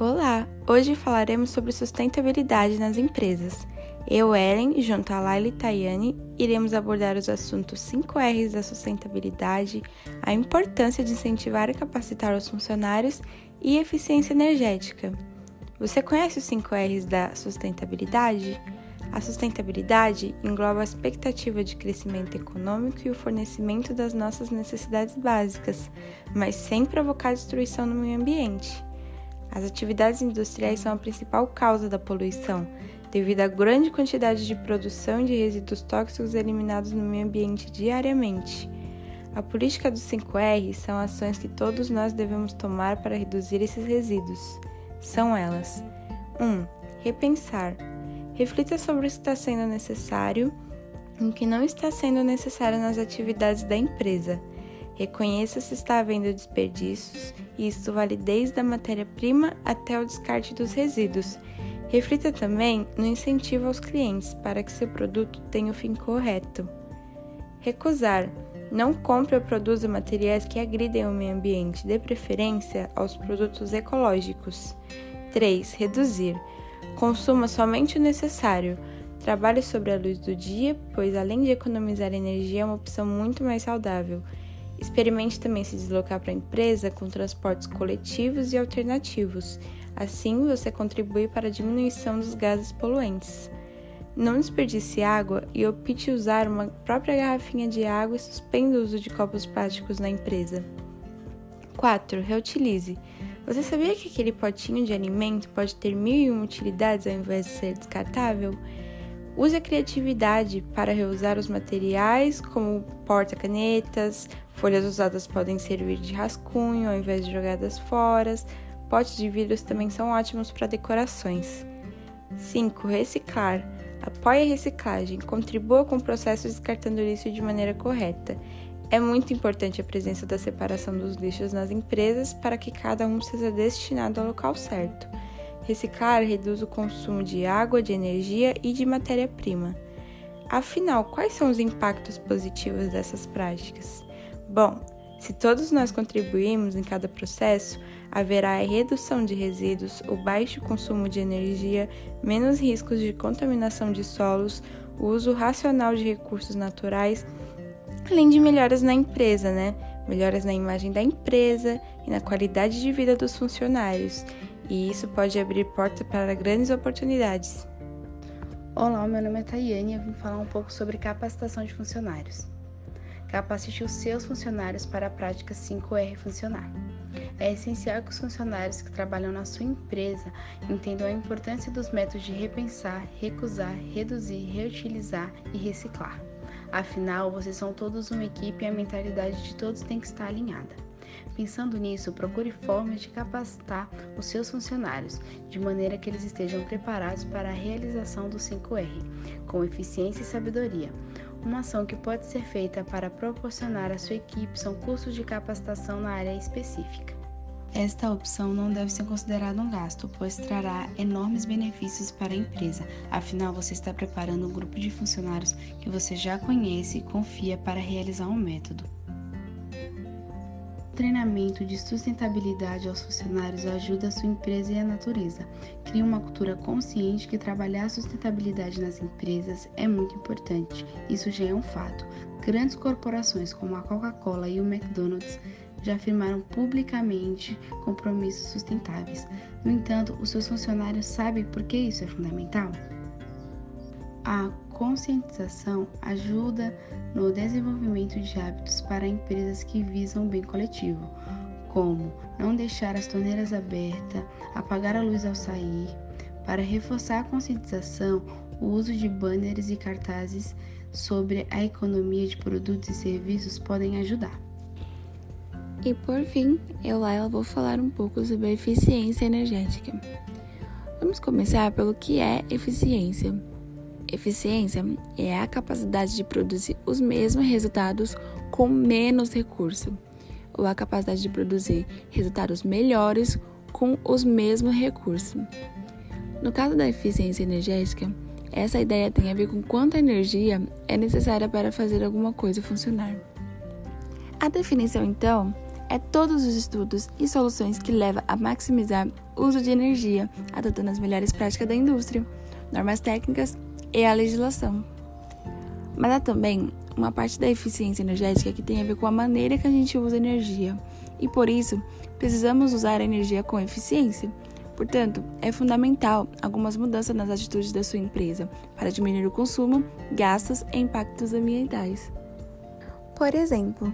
Olá! Hoje falaremos sobre sustentabilidade nas empresas. Eu, Ellen, junto a Laila e Tayane, iremos abordar os assuntos 5 R's da sustentabilidade, a importância de incentivar e capacitar os funcionários e eficiência energética. Você conhece os 5 R's da sustentabilidade? A sustentabilidade engloba a expectativa de crescimento econômico e o fornecimento das nossas necessidades básicas, mas sem provocar destruição no meio ambiente. As atividades industriais são a principal causa da poluição, devido à grande quantidade de produção de resíduos tóxicos eliminados no meio ambiente diariamente. A política dos 5R são ações que todos nós devemos tomar para reduzir esses resíduos. São elas: 1. repensar. Reflita sobre o que está sendo necessário e o que não está sendo necessário nas atividades da empresa. Reconheça se está havendo desperdícios, isso vale desde a matéria-prima até o descarte dos resíduos. Reflita também no incentivo aos clientes para que seu produto tenha o fim correto. Recusar. Não compre ou produza materiais que agridem o meio ambiente, dê preferência aos produtos ecológicos. 3. Reduzir. Consuma somente o necessário. Trabalhe sobre a luz do dia, pois além de economizar energia, é uma opção muito mais saudável. Experimente também se deslocar para a empresa com transportes coletivos e alternativos. Assim, você contribui para a diminuição dos gases poluentes. Não desperdice água e opte usar uma própria garrafinha de água e suspenda o uso de copos plásticos na empresa. 4. Reutilize. Você sabia que aquele potinho de alimento pode ter mil e uma utilidades ao invés de ser descartável? Use a criatividade para reusar os materiais, como porta-canetas, folhas usadas podem servir de rascunho ao invés de jogadas fora. Potes de vidros também são ótimos para decorações. 5. Reciclar. Apoie a reciclagem, contribua com o processo descartando lixo de maneira correta. É muito importante a presença da separação dos lixos nas empresas para que cada um seja destinado ao local certo. Reciclar reduz o consumo de água, de energia e de matéria-prima. Afinal, quais são os impactos positivos dessas práticas? Bom, se todos nós contribuirmos em cada processo, haverá a redução de resíduos, o baixo consumo de energia, menos riscos de contaminação de solos, o uso racional de recursos naturais, além de melhoras na empresa, né? Melhoras na imagem da empresa e na qualidade de vida dos funcionários e isso pode abrir porta para grandes oportunidades. Olá, meu nome é Tayane e eu vim falar um pouco sobre capacitação de funcionários. Capacite os seus funcionários para a prática 5R funcionar. É essencial que os funcionários que trabalham na sua empresa entendam a importância dos métodos de repensar, recusar, reduzir, reutilizar e reciclar. Afinal, vocês são todos uma equipe e a mentalidade de todos tem que estar alinhada. Pensando nisso, procure formas de capacitar os seus funcionários, de maneira que eles estejam preparados para a realização do 5R, com eficiência e sabedoria. Uma ação que pode ser feita para proporcionar à sua equipe são cursos de capacitação na área específica. Esta opção não deve ser considerada um gasto, pois trará enormes benefícios para a empresa. Afinal, você está preparando um grupo de funcionários que você já conhece e confia para realizar um método treinamento de sustentabilidade aos funcionários ajuda a sua empresa e a natureza. Cria uma cultura consciente que trabalhar a sustentabilidade nas empresas é muito importante. Isso já é um fato. Grandes corporações como a Coca-Cola e o McDonald's já afirmaram publicamente compromissos sustentáveis. No entanto, os seus funcionários sabem por que isso é fundamental? A conscientização ajuda no desenvolvimento de hábitos para empresas que visam o bem coletivo, como não deixar as torneiras abertas, apagar a luz ao sair. Para reforçar a conscientização, o uso de banners e cartazes sobre a economia de produtos e serviços podem ajudar. E por fim, eu lá vou falar um pouco sobre a eficiência energética. Vamos começar pelo que é eficiência. Eficiência é a capacidade de produzir os mesmos resultados com menos recurso, ou a capacidade de produzir resultados melhores com os mesmos recursos. No caso da eficiência energética, essa ideia tem a ver com quanta energia é necessária para fazer alguma coisa funcionar. A definição, então, é todos os estudos e soluções que levam a maximizar uso de energia, adotando as melhores práticas da indústria, normas técnicas e a legislação. Mas há também uma parte da eficiência energética que tem a ver com a maneira que a gente usa energia, e por isso precisamos usar a energia com eficiência. Portanto, é fundamental algumas mudanças nas atitudes da sua empresa para diminuir o consumo, gastos e impactos ambientais. Por exemplo,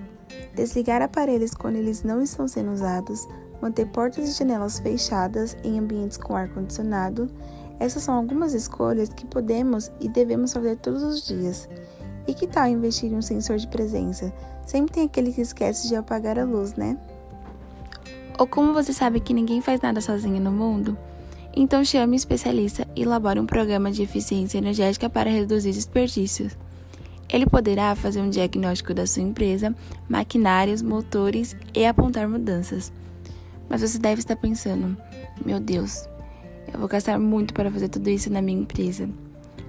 desligar aparelhos quando eles não estão sendo usados, manter portas e janelas fechadas em ambientes com ar-condicionado. Essas são algumas escolhas que podemos e devemos fazer todos os dias. E que tal investir em um sensor de presença? Sempre tem aquele que esquece de apagar a luz, né? Ou como você sabe que ninguém faz nada sozinho no mundo? Então chame um especialista e elabore um programa de eficiência energética para reduzir desperdícios. Ele poderá fazer um diagnóstico da sua empresa, maquinários, motores e apontar mudanças. Mas você deve estar pensando: meu Deus, eu vou gastar muito para fazer tudo isso na minha empresa.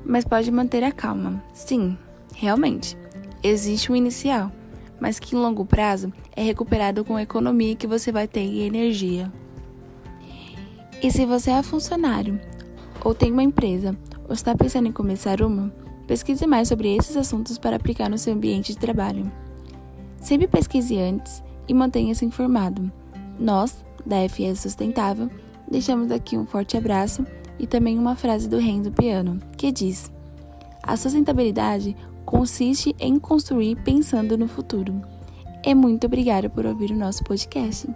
Mas pode manter a calma. Sim, realmente, existe um inicial mas que em longo prazo é recuperado com a economia que você vai ter em energia. E se você é funcionário, ou tem uma empresa, ou está pensando em começar uma, pesquise mais sobre esses assuntos para aplicar no seu ambiente de trabalho. Sempre pesquise antes e mantenha-se informado. Nós, da FS Sustentável, deixamos aqui um forte abraço e também uma frase do Renzo Piano, que diz: A sustentabilidade consiste em construir pensando no futuro. E muito obrigada por ouvir o nosso podcast.